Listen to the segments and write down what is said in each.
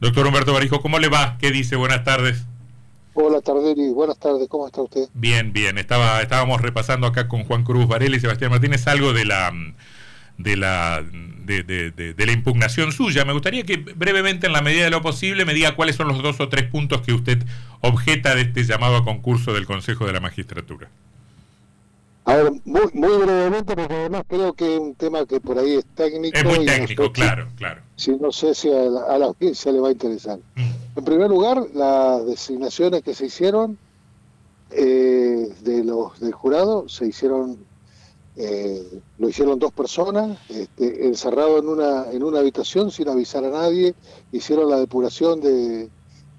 Doctor Humberto Barijo, ¿cómo le va? ¿Qué dice? Buenas tardes. Hola Tarderi, buenas tardes, ¿cómo está usted? Bien, bien. Estaba, estábamos repasando acá con Juan Cruz Varela y Sebastián Martínez algo de la de la de, de, de, la impugnación suya. Me gustaría que brevemente, en la medida de lo posible, me diga cuáles son los dos o tres puntos que usted objeta de este llamado a concurso del Consejo de la Magistratura. A ver, muy, muy brevemente, porque además creo que es un tema que por ahí es técnico. Es muy técnico, claro, claro. Si no sé si a la, a la audiencia le va a interesar. Mm. En primer lugar, las designaciones que se hicieron eh, de los del jurado se hicieron, eh, lo hicieron dos personas, este, encerrado en una en una habitación sin avisar a nadie, hicieron la depuración de,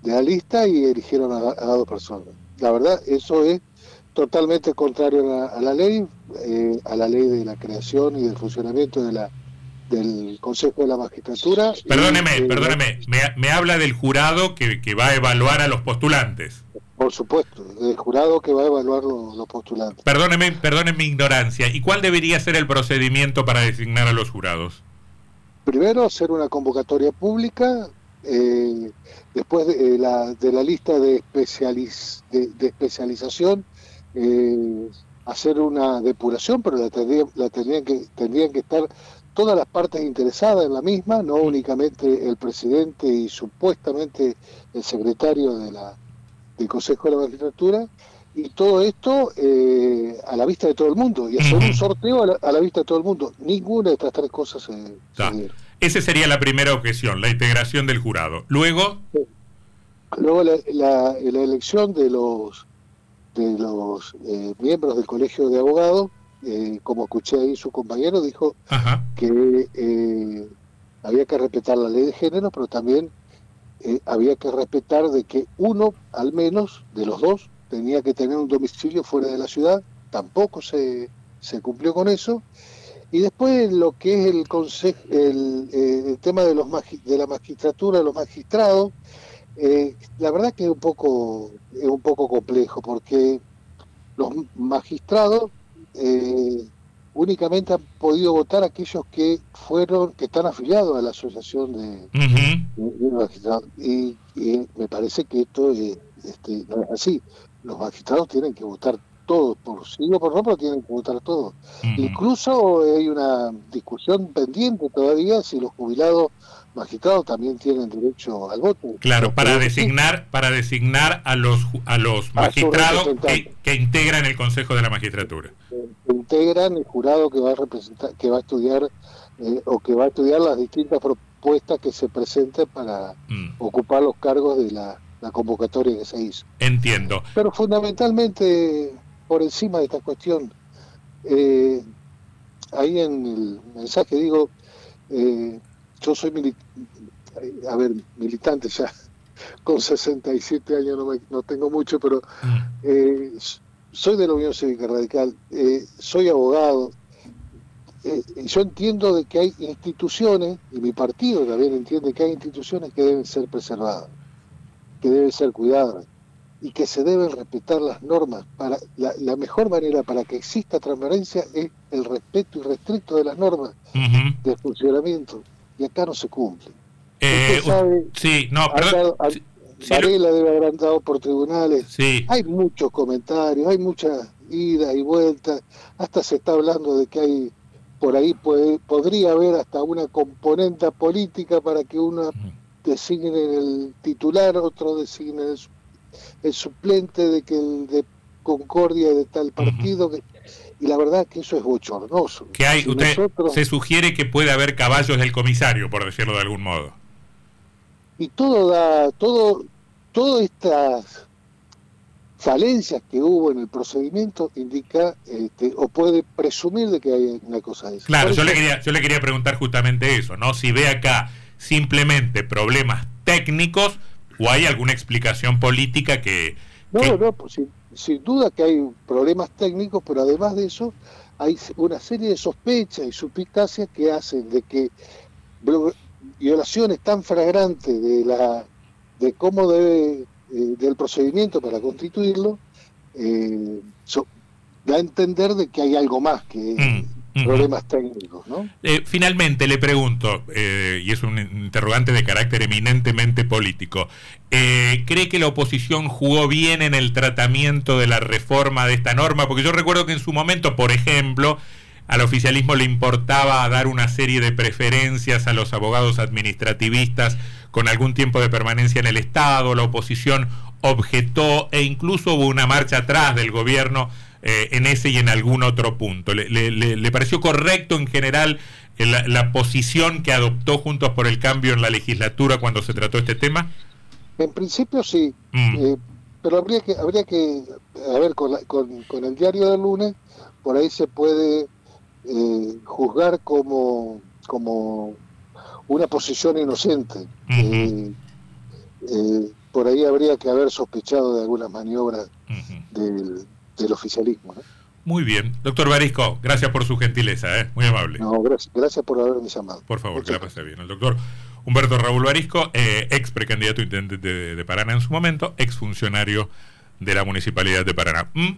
de la lista y eligieron a, a dos personas. La verdad, eso es totalmente contrario a, la ley, eh, a la ley de la creación y del funcionamiento de la del Consejo de la Magistratura. Perdóneme, eh, perdóneme, me, habla del jurado que, que, va a evaluar a los postulantes. Por supuesto, del jurado que va a evaluar los, postulantes. Perdóneme, perdóneme mi ignorancia. ¿Y cuál debería ser el procedimiento para designar a los jurados? Primero, hacer una convocatoria pública, eh, después de, la, de la lista de, especializ, de especialización eh, hacer una depuración, pero la, tendrían, la tendrían, que, tendrían que estar todas las partes interesadas en la misma, no únicamente el presidente y supuestamente el secretario de la, del Consejo de la Magistratura, y todo esto eh, a la vista de todo el mundo, y hacer un sorteo a la, vista de todo el mundo. Ninguna de estas tres cosas se, Esa sería la primera objeción, la integración del jurado. Luego... Luego la, la elección de los de los eh, miembros del Colegio de Abogados, eh, como escuché ahí su compañero, dijo que eh, había que respetar la ley de género, pero también había que respetar de que uno, al menos, de los dos, tenía que tener un domicilio fuera de la ciudad, tampoco se, se cumplió con eso. Y después lo que es el, consejo, el, el tema de, los de la magistratura, de los magistrados, eh, la verdad que es un poco es un poco complejo porque los magistrados eh, únicamente han podido votar aquellos que fueron que están afiliados a la asociación de, magistrados. Y, me parece que esto es, este, no es así. Los magistrados tienen que votar todos por sí o por no pero tienen que votar todos incluso hay una discusión pendiente todavía si los jubilados magistrados también tienen derecho al voto. Claro, para designar para designar a los a los magistrados que, integran el Consejo de la Magistratura. Que integran el jurado que va a representar, que va a estudiar eh, o que va a estudiar las distintas propuestas que se presenten para mm. ocupar los cargos de la, convocatoria que se hizo. Entiendo. Pero fundamentalmente por encima de esta cuestión, eh, ahí en el mensaje digo eh, yo soy a ver, militante ya, con 67 años no, no tengo mucho, pero mm. eh, soy de la Unión Cívica Radical, eh, soy abogado, eh, yo entiendo de que hay instituciones, y mi partido también entiende que hay instituciones que deben ser preservadas, que deben ser cuidadas y que se deben respetar las normas. Para la, mejor manera para que exista transparencia es el respeto irrestricto de las normas de funcionamiento y acá no se cumple. Eh, sí, no, perdón. Varela debe haber andado por tribunales. Sí. Hay muchos comentarios, hay mucha ida y vuelta. Hasta se está hablando de que hay por ahí puede, podría haber hasta una componente política para que uno designe el titular, otro designe el, suplente de que el de Concordia de tal partido. que, y la verdad que eso es bochornoso. Que hay, usted se sugiere que puede haber caballos del comisario, por decirlo de algún modo. Y todo da, todo, todas estas falencias que hubo en el procedimiento indica este, o puede presumir de que hay una cosa de eso. Claro, yo le, quería, yo le quería preguntar justamente eso, ¿no? Si ve acá simplemente problemas técnicos o hay alguna explicación política que... No, no, pues sin duda que hay problemas técnicos, pero además de eso hay una serie de sospechas y suspicacias que hacen de que violaciones tan flagrantes de la de cómo debe eh, del procedimiento para constituirlo eh, da a entender de que hay algo más que, problemas técnicos. ¿no? Eh, finalmente le pregunto, eh, y es un interrogante de carácter eminentemente político, eh, ¿cree que la oposición jugó bien en el tratamiento de la reforma de esta norma? Porque yo recuerdo que en su momento, por ejemplo, al oficialismo le importaba dar una serie de preferencias a los abogados administrativistas con algún tiempo de permanencia en el Estado, la oposición objetó e incluso hubo una marcha atrás del gobierno eh, en ese y en algún otro punto. ¿Le, le, pareció correcto en general eh, la, posición que adoptó Juntos por el Cambio en la legislatura cuando se trató este tema? En principio sí, mm. eh, pero habría que, habría que, a ver, con, con, el diario del lunes, por ahí se puede juzgar como, como una posición inocente. por ahí habría que haber sospechado de algunas maniobras del del oficialismo. Muy bien. Doctor Barisco, gracias por su gentileza, ¿eh? muy amable. No, gracias, gracias por haberme llamado. Por favor, que la pase bien. El doctor Humberto Raúl Barisco, eh, ex precandidato intendente de, Paraná en su momento, ex funcionario de la Municipalidad de Paraná. ¿Mm?